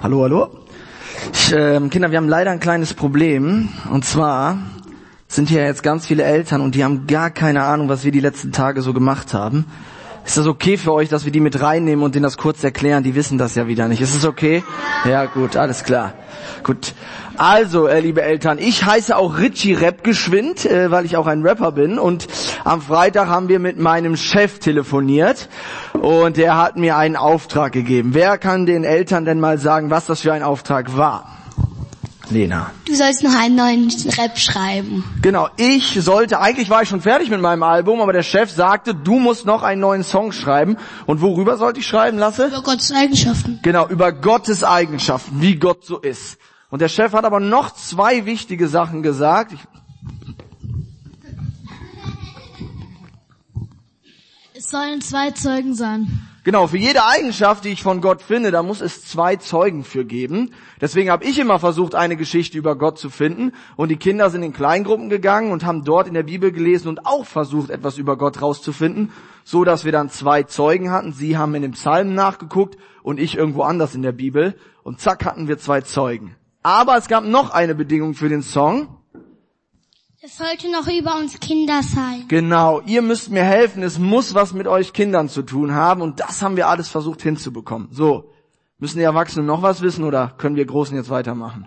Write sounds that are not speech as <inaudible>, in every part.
Hallo, hallo. Ich, ähm, Kinder, wir haben leider ein kleines Problem. Und zwar sind hier jetzt ganz viele Eltern und die haben gar keine Ahnung, was wir die letzten Tage so gemacht haben. Ist das okay für euch, dass wir die mit reinnehmen und denen das kurz erklären? Die wissen das ja wieder nicht. Ist es okay? Ja, gut, alles klar. Gut. Also, äh, liebe Eltern, ich heiße auch Richie Rap geschwind, äh, weil ich auch ein Rapper bin. Und am Freitag haben wir mit meinem Chef telefoniert und der hat mir einen Auftrag gegeben. Wer kann den Eltern denn mal sagen, was das für ein Auftrag war? Lena. Du sollst noch einen neuen Rap schreiben. Genau, ich sollte, eigentlich war ich schon fertig mit meinem Album, aber der Chef sagte, du musst noch einen neuen Song schreiben. Und worüber sollte ich schreiben, Lasse? Über Gottes Eigenschaften. Genau, über Gottes Eigenschaften, wie Gott so ist. Und der Chef hat aber noch zwei wichtige Sachen gesagt. Ich, Es sollen zwei Zeugen sein. Genau, für jede Eigenschaft, die ich von Gott finde, da muss es zwei Zeugen für geben. Deswegen habe ich immer versucht, eine Geschichte über Gott zu finden. Und die Kinder sind in Kleingruppen gegangen und haben dort in der Bibel gelesen und auch versucht, etwas über Gott rauszufinden, so dass wir dann zwei Zeugen hatten. Sie haben in den Psalmen nachgeguckt und ich irgendwo anders in der Bibel. Und zack hatten wir zwei Zeugen. Aber es gab noch eine Bedingung für den Song. Es sollte noch über uns Kinder sein. Genau, ihr müsst mir helfen, es muss was mit euch Kindern zu tun haben und das haben wir alles versucht hinzubekommen. So, müssen die Erwachsenen noch was wissen oder können wir Großen jetzt weitermachen?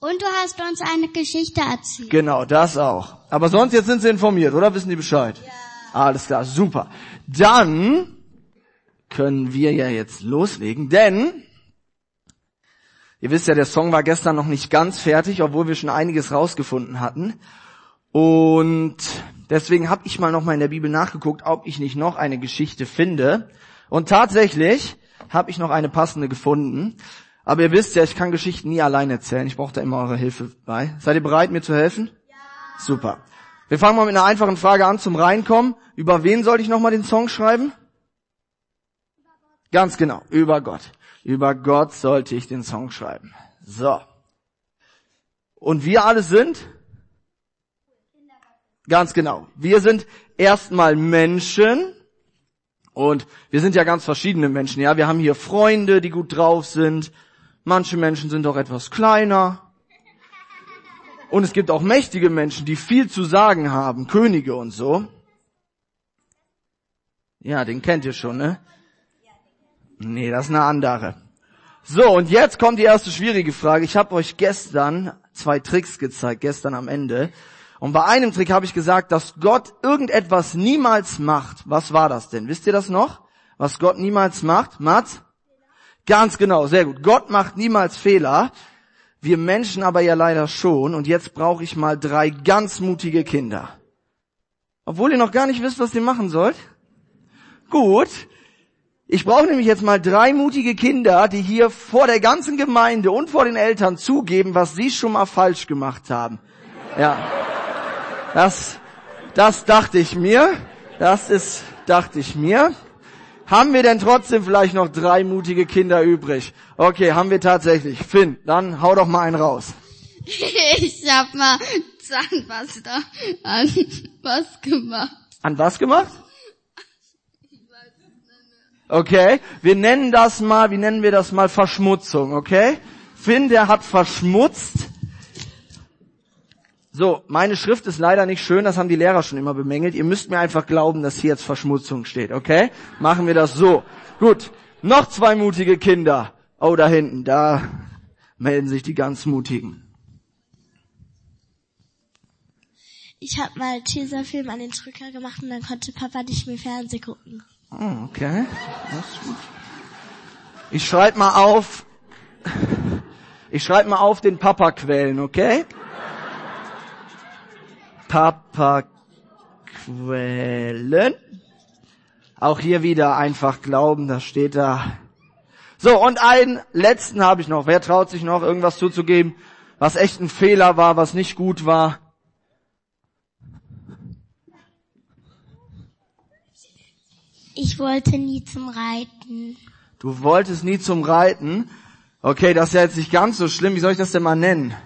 Und du hast uns eine Geschichte erzählt. Genau, das auch. Aber sonst jetzt sind sie informiert, oder? Wissen die Bescheid? Ja. Alles klar, super. Dann können wir ja jetzt loslegen, denn Ihr wisst ja, der Song war gestern noch nicht ganz fertig, obwohl wir schon einiges rausgefunden hatten. Und deswegen habe ich mal noch mal in der Bibel nachgeguckt, ob ich nicht noch eine Geschichte finde. Und tatsächlich habe ich noch eine passende gefunden. Aber ihr wisst ja, ich kann Geschichten nie allein erzählen. Ich brauche da immer eure Hilfe bei. Seid ihr bereit, mir zu helfen? Ja. Super. Wir fangen mal mit einer einfachen Frage an zum Reinkommen. Über wen sollte ich noch mal den Song schreiben? Ganz genau, über Gott. Über Gott sollte ich den Song schreiben. So. Und wir alle sind? Ganz genau. Wir sind erstmal Menschen. Und wir sind ja ganz verschiedene Menschen, ja. Wir haben hier Freunde, die gut drauf sind. Manche Menschen sind auch etwas kleiner. Und es gibt auch mächtige Menschen, die viel zu sagen haben, Könige und so. Ja, den kennt ihr schon, ne? Nee, das ist eine andere. So, und jetzt kommt die erste schwierige Frage. Ich habe euch gestern zwei Tricks gezeigt, gestern am Ende. Und bei einem Trick habe ich gesagt, dass Gott irgendetwas niemals macht. Was war das denn? Wisst ihr das noch? Was Gott niemals macht? Mats? Ganz genau, sehr gut. Gott macht niemals Fehler. Wir Menschen aber ja leider schon. Und jetzt brauche ich mal drei ganz mutige Kinder. Obwohl ihr noch gar nicht wisst, was ihr machen sollt. Gut, ich brauche nämlich jetzt mal drei mutige Kinder, die hier vor der ganzen Gemeinde und vor den Eltern zugeben, was sie schon mal falsch gemacht haben. Ja. Das, das dachte ich mir. Das ist, dachte ich mir. Haben wir denn trotzdem vielleicht noch drei mutige Kinder übrig? Okay, haben wir tatsächlich. Finn, dann hau doch mal einen raus. <laughs> Ich hab mal Zahnpasta an was gemacht. An was gemacht? Okay? Wir nennen das mal, wie nennen wir das mal? Verschmutzung, okay? Finn, der hat verschmutzt. So, meine Schrift ist leider nicht schön, das haben die Lehrer schon immer bemängelt. Ihr müsst mir einfach glauben, dass hier jetzt Verschmutzung steht, okay? Machen wir das so. Gut, noch zwei mutige Kinder. Oh, da hinten, da melden sich die ganz mutigen. Ich habe mal Tesafilm an den Drücker gemacht und dann konnte Papa nicht mehr Fernsehen gucken. Oh, okay. Das ist gut. Ich schreibe mal auf, <laughs> ich schreibe mal auf den Papa quälen, okay? Papa quälen. Auch hier wieder einfach glauben, das steht da. So, und einen letzten habe ich noch. Wer traut sich noch, irgendwas zuzugeben, was echt ein Fehler war, was nicht gut war? Ich wollte nie zum Reiten. Du wolltest nie zum Reiten? Okay, das ist ja jetzt nicht ganz so schlimm. Wie soll ich das denn mal nennen?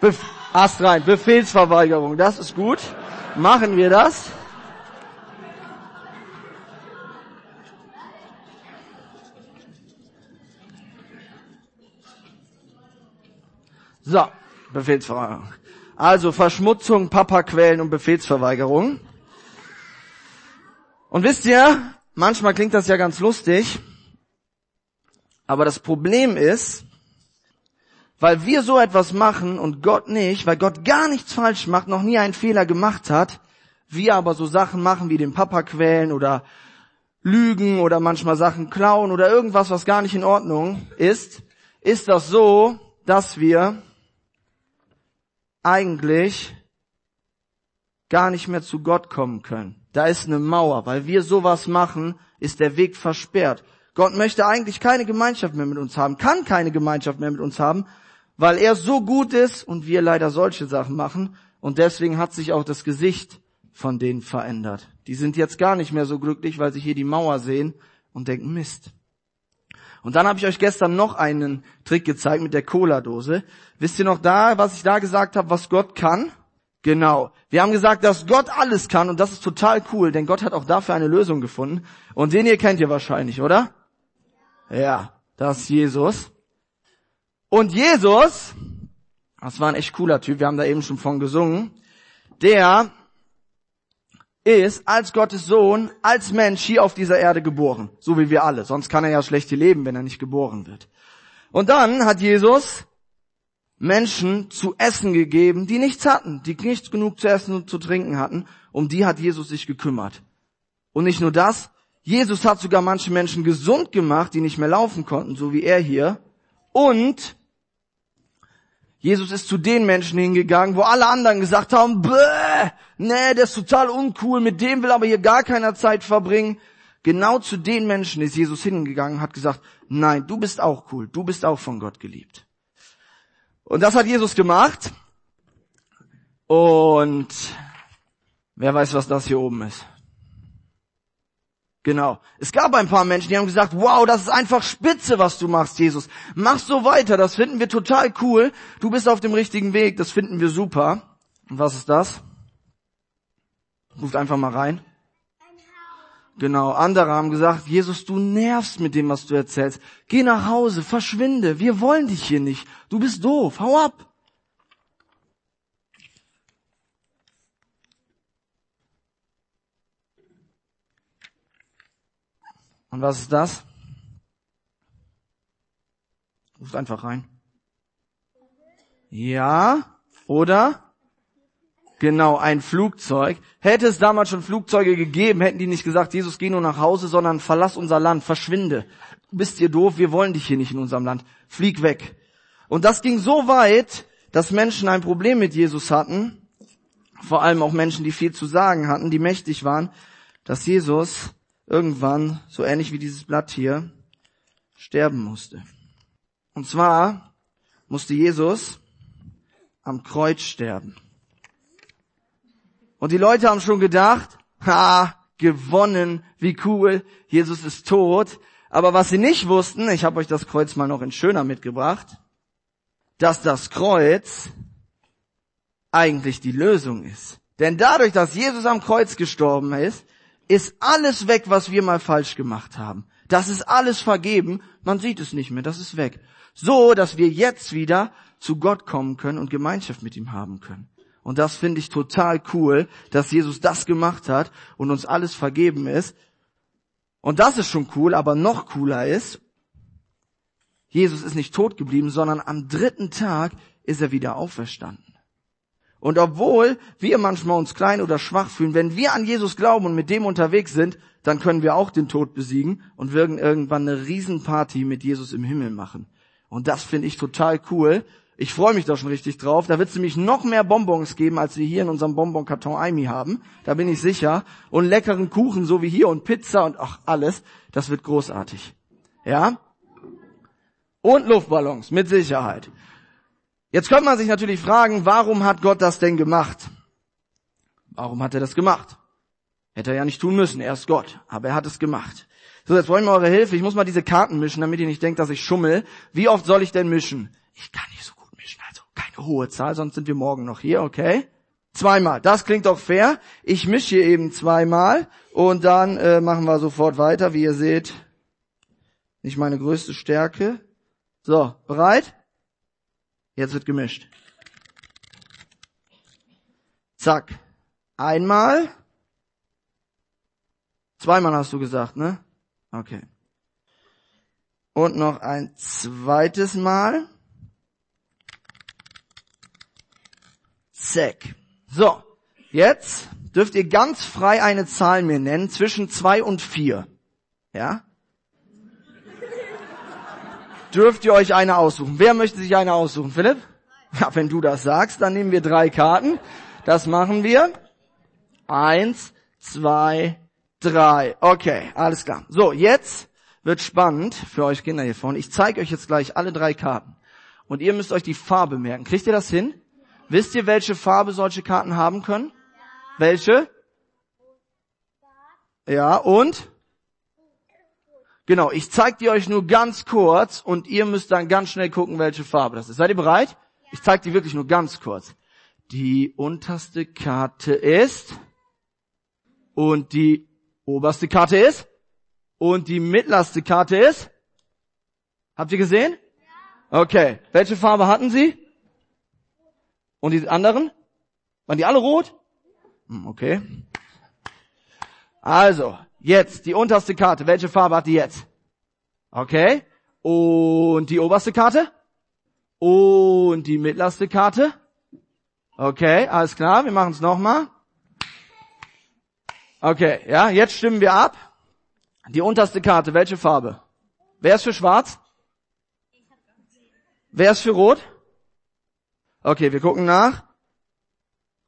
Bef Ast rein, Befehlsverweigerung. Das ist gut. Machen wir das. So, Befehlsverweigerung. Also Verschmutzung, Papaquellen und Befehlsverweigerung. Und wisst ihr, manchmal klingt das ja ganz lustig, aber das Problem ist, weil wir so etwas machen und Gott nicht, weil Gott gar nichts falsch macht, noch nie einen Fehler gemacht hat, wir aber so Sachen machen wie den Papa quälen oder lügen oder manchmal Sachen klauen oder irgendwas, was gar nicht in Ordnung ist, ist das so, dass wir eigentlich gar nicht mehr zu Gott kommen können. Da ist eine Mauer. Weil wir sowas machen, ist der Weg versperrt. Gott möchte eigentlich keine Gemeinschaft mehr mit uns haben, kann keine Gemeinschaft mehr mit uns haben, weil er so gut ist und wir leider solche Sachen machen. Und deswegen hat sich auch das Gesicht von denen verändert. Die sind jetzt gar nicht mehr so glücklich, weil sie hier die Mauer sehen und denken, Mist. Und dann habe ich euch gestern noch einen Trick gezeigt mit der Cola-Dose. Wisst ihr noch da, was ich da gesagt habe, was Gott kann? Genau. Wir haben gesagt, dass Gott alles kann und das ist total cool, denn Gott hat auch dafür eine Lösung gefunden. Und den hier kennt ihr wahrscheinlich, oder? Ja, das ist Jesus. Und Jesus, das war ein echt cooler Typ, wir haben da eben schon von gesungen, der ist als Gottes Sohn, als Mensch hier auf dieser Erde geboren. So wie wir alle. Sonst kann er ja schlecht hier leben, wenn er nicht geboren wird. Und dann hat Jesus Menschen zu essen gegeben, die nichts hatten, die nichts genug zu essen und zu trinken hatten. Um die hat Jesus sich gekümmert. Und nicht nur das, Jesus hat sogar manche Menschen gesund gemacht, die nicht mehr laufen konnten, so wie er hier. Und Jesus ist zu den Menschen hingegangen, wo alle anderen gesagt haben, Bäh, nee, der ist total uncool, mit dem will aber hier gar keiner Zeit verbringen. Genau zu den Menschen ist Jesus hingegangen, hat gesagt, nein, du bist auch cool, du bist auch von Gott geliebt. Und das hat Jesus gemacht. Und wer weiß, was das hier oben ist. Genau. Es gab ein paar Menschen, die haben gesagt, wow, das ist einfach spitze, was du machst, Jesus. Mach so weiter, das finden wir total cool. Du bist auf dem richtigen Weg, das finden wir super. Und was ist das? Ruft einfach mal rein. Genau, andere haben gesagt, Jesus, du nervst mit dem, was du erzählst. Geh nach Hause, verschwinde, wir wollen dich hier nicht. Du bist doof, hau ab. Und was ist das? Ruft einfach rein. Ja, oder? Genau, ein Flugzeug. Hätte es damals schon Flugzeuge gegeben, hätten die nicht gesagt, Jesus, geh nur nach Hause, sondern verlass unser Land, verschwinde. Bist dir doof, wir wollen dich hier nicht in unserem Land. Flieg weg. Und das ging so weit, dass Menschen ein Problem mit Jesus hatten, vor allem auch Menschen, die viel zu sagen hatten, die mächtig waren, dass Jesus irgendwann, so ähnlich wie dieses Blatt hier, sterben musste. Und zwar musste Jesus am Kreuz sterben. Und die Leute haben schon gedacht, ha, gewonnen, wie cool, Jesus ist tot. Aber was sie nicht wussten, ich habe euch das Kreuz mal noch in schöner mitgebracht, dass das Kreuz eigentlich die Lösung ist. Denn dadurch, dass Jesus am Kreuz gestorben ist, ist alles weg, was wir mal falsch gemacht haben. Das ist alles vergeben, man sieht es nicht mehr, das ist weg. So, dass wir jetzt wieder zu Gott kommen können und Gemeinschaft mit ihm haben können. Und das finde ich total cool, dass Jesus das gemacht hat und uns alles vergeben ist. Und das ist schon cool, aber noch cooler ist, Jesus ist nicht tot geblieben, sondern am dritten Tag ist er wieder auferstanden. Und obwohl wir manchmal uns klein oder schwach fühlen, wenn wir an Jesus glauben und mit dem unterwegs sind, dann können wir auch den Tod besiegen und würden irgendwann eine Riesenparty mit Jesus im Himmel machen. Und das finde ich total cool. Ich freue mich da schon richtig drauf. Da wird es nämlich noch mehr Bonbons geben, als wir hier in unserem Bonbonkarton Aimi haben. Da bin ich sicher. Und leckeren Kuchen, so wie hier, und Pizza und ach, alles. Das wird großartig. Ja? Und Luftballons, mit Sicherheit. Jetzt könnte man sich natürlich fragen, warum hat Gott das denn gemacht? Warum hat er das gemacht? Hätte er ja nicht tun müssen, er ist Gott, aber er hat es gemacht. So, jetzt brauche ich mal eure Hilfe. Ich muss mal diese Karten mischen, damit ihr nicht denkt, dass ich schummel. Wie oft soll ich denn mischen? Ich kann nicht so hohe Zahl, sonst sind wir morgen noch hier, okay? Zweimal, das klingt doch fair. Ich mische hier eben zweimal und dann äh, machen wir sofort weiter. Wie ihr seht, nicht meine größte Stärke. So, bereit? Jetzt wird gemischt. Zack. Einmal. Zweimal hast du gesagt, ne? Okay. Und noch ein zweites Mal. Zack. So. Jetzt dürft ihr ganz frei eine Zahl mir nennen zwischen zwei und vier. Ja? dürft ihr euch eine aussuchen. Wer möchte sich eine aussuchen? Philipp? Ja, wenn du das sagst, dann nehmen wir drei Karten. Das machen wir. Eins, zwei, drei. Okay, alles klar. So, jetzt wird spannend für euch Kinder hier vorne. Ich zeige euch jetzt gleich alle drei Karten. Und ihr müsst euch die Farbe merken. Kriegt ihr das hin? Wisst ihr, welche Farbe solche Karten haben können? Welche? Ja, und? Genau, ich zeige die euch nur ganz kurz und ihr müsst dann ganz schnell gucken, welche Farbe das ist. Seid ihr bereit? Ich zeige die wirklich nur ganz kurz. Die unterste Karte ist und die oberste Karte ist und die mittlerste Karte ist. Habt ihr gesehen? Okay. Welche Farbe hatten sie? Und die anderen? Waren die alle rot? Hm, okay. Also, Jetzt, die unterste Karte. Welche Farbe hat die jetzt? Okay. Und die oberste Karte? Und die mittlerste Karte? Okay, alles klar. Wir machen es nochmal. Okay, ja, jetzt stimmen wir ab. Die unterste Karte, welche Farbe? Wer ist für schwarz? Wer ist für rot? Okay, wir gucken nach.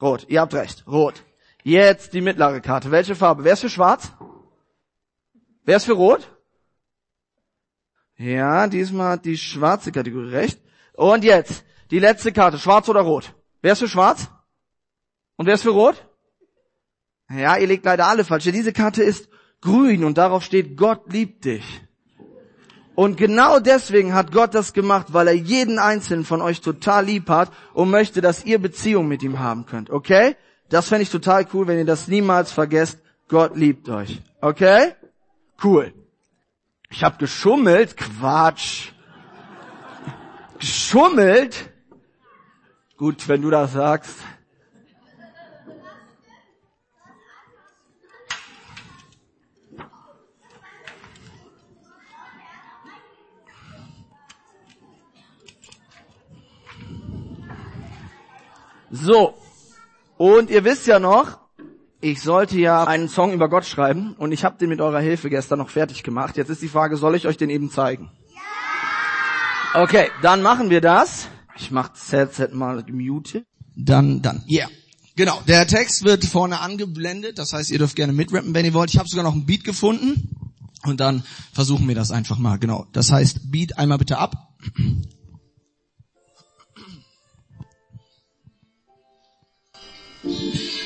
Rot, ihr habt recht, rot. Jetzt die mittlere Karte. Welche Farbe? Wer ist für schwarz? Wer ist für Rot? Ja, diesmal hat die schwarze Kategorie recht. Und jetzt, die letzte Karte, schwarz oder rot? Wer ist für schwarz? Und wer ist für rot? Ja, ihr legt leider alle falsch. Diese Karte ist grün und darauf steht, Gott liebt dich. Und genau deswegen hat Gott das gemacht, weil er jeden einzelnen von euch total lieb hat und möchte, dass ihr Beziehung mit ihm haben könnt. Okay? Das fände ich total cool, wenn ihr das niemals vergesst. Gott liebt euch. Okay? Cool. Ich habe geschummelt. Quatsch. Geschummelt? Gut, wenn du das sagst. So. Und ihr wisst ja noch, ich sollte ja einen Song über Gott schreiben und ich habe den mit eurer Hilfe gestern noch fertig gemacht. Jetzt ist die Frage, soll ich euch den eben zeigen? Ja! Okay, dann machen wir das. Ich mach ZZ mal gemute. Dann, dann, yeah. Genau, der Text wird vorne angeblendet, das heißt, ihr dürft gerne mitrappen, wenn ihr wollt. Ich habe sogar noch ein Beat gefunden und dann versuchen wir das einfach mal. Genau, das heißt, Beat einmal bitte ab. 嗯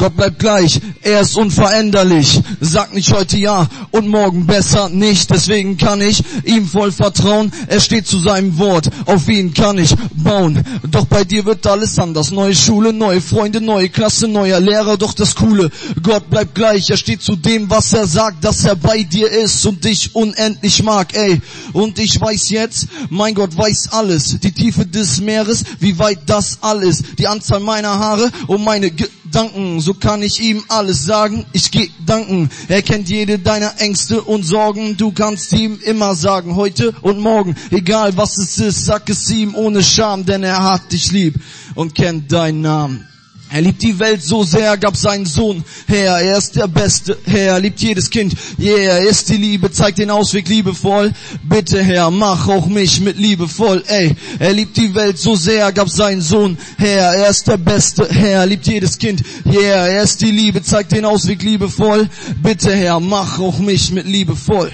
Gott bleibt gleich, er ist unveränderlich. Sag nicht heute ja und morgen besser nicht. Deswegen kann ich ihm voll vertrauen. Er steht zu seinem Wort, auf ihn kann ich bauen. Doch bei dir wird alles anders. Neue Schule, neue Freunde, neue Klasse, neuer Lehrer. Doch das Coole, Gott bleibt gleich. Er steht zu dem, was er sagt, dass er bei dir ist und dich unendlich mag. Ey, und ich weiß jetzt, mein Gott weiß alles. Die Tiefe des Meeres, wie weit das alles. Die Anzahl meiner Haare und meine Gedanken. So kann ich ihm alles sagen. Ich geh danken. Er kennt jede deiner Ängste und Sorgen. Du kannst ihm immer sagen, heute und morgen. Egal was es ist, sag es ihm ohne Scham, denn er hat dich lieb und kennt deinen Namen. Er liebt die Welt so sehr, gab seinen Sohn her. Er ist der Beste, Herr. Er liebt jedes Kind. Yeah, er ist die Liebe, zeigt den Ausweg liebevoll. Bitte, Herr, mach auch mich mit liebevoll. Ey, er liebt die Welt so sehr, gab seinen Sohn her. Er ist der Beste, Herr. Er liebt jedes Kind. Yeah, er ist die Liebe, zeigt den Ausweg liebevoll. Bitte, Herr, mach auch mich mit liebevoll.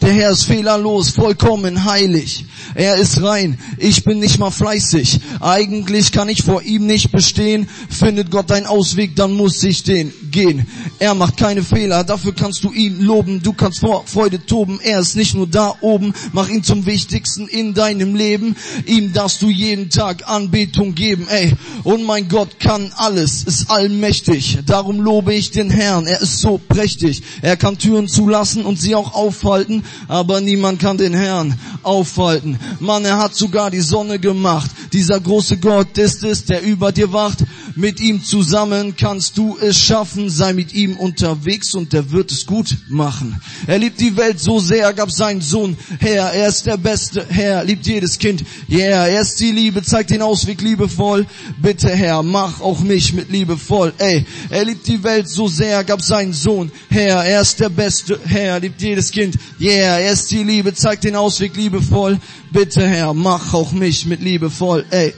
Der Herr ist fehlerlos, vollkommen heilig. Er ist rein. Ich bin nicht mal fleißig. Eigentlich kann ich vor ihm nicht bestehen Findet Gott einen Ausweg, dann muss ich den gehen. Er macht keine Fehler, dafür kannst du ihn loben. Du kannst vor Freude toben. Er ist nicht nur da oben, mach ihn zum Wichtigsten in deinem Leben. Ihm darfst du jeden Tag Anbetung geben. Ey, und mein Gott kann alles, ist allmächtig. Darum lobe ich den Herrn. Er ist so prächtig. Er kann Türen zulassen und sie auch aufhalten, aber niemand kann den Herrn aufhalten. Mann, er hat sogar die Sonne gemacht. Dieser große Gott ist es, der über dir wacht. Mit ihm zusammen kannst du es schaffen. Sei mit ihm unterwegs und der wird es gut machen. Er liebt die Welt so sehr, gab seinen Sohn her. Er ist der beste Herr, liebt jedes Kind. Yeah, er ist die Liebe, zeigt den Ausweg liebevoll. Bitte Herr, mach auch mich mit Liebe voll. Ey, er liebt die Welt so sehr, gab seinen Sohn her. Er ist der beste Herr, liebt jedes Kind. Yeah, er ist die Liebe, zeigt den Ausweg liebevoll. Bitte Herr, mach auch mich mit Liebe voll. Ey.